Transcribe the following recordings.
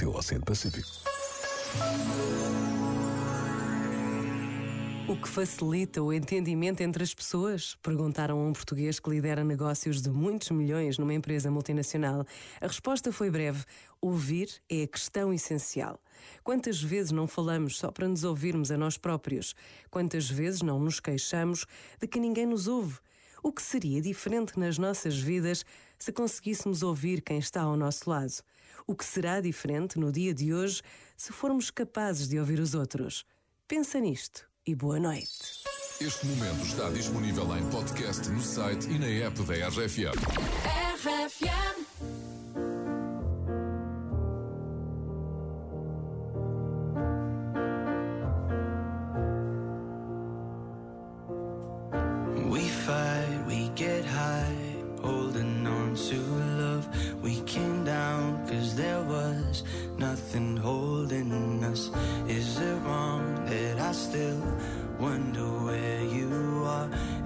teu Oceano Pacífico. O que facilita o entendimento entre as pessoas? Perguntaram a um português que lidera negócios de muitos milhões numa empresa multinacional. A resposta foi breve: ouvir é a questão essencial. Quantas vezes não falamos só para nos ouvirmos a nós próprios? Quantas vezes não nos queixamos de que ninguém nos ouve? O que seria diferente nas nossas vidas se conseguíssemos ouvir quem está ao nosso lado? O que será diferente no dia de hoje se formos capazes de ouvir os outros? Pensa nisto e boa noite. Este momento está disponível em podcast no site e na app da RFM. RFM.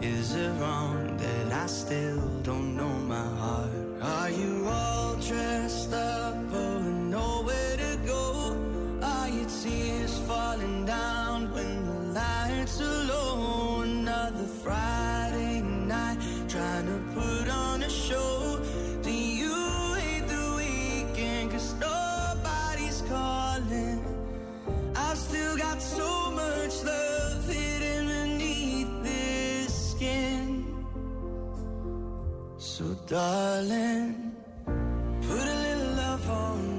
Is it wrong that I still don't know my heart? Are you all dressed up with nowhere to go? Are your tears falling down when the lights are low? Another Friday night trying to put on a show. Do you hate the weekend? Cause nobody's calling. I've still got so So darling, put a little love on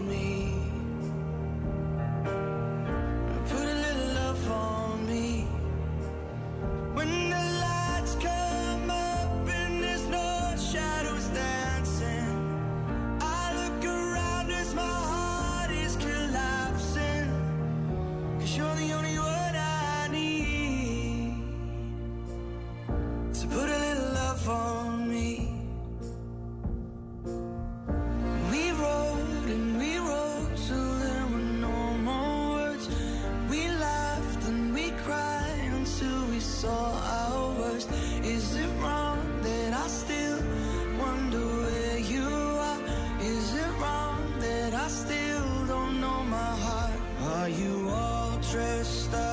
all hours. Is it wrong that I still wonder where you are? Is it wrong that I still don't know my heart? Are you all dressed up?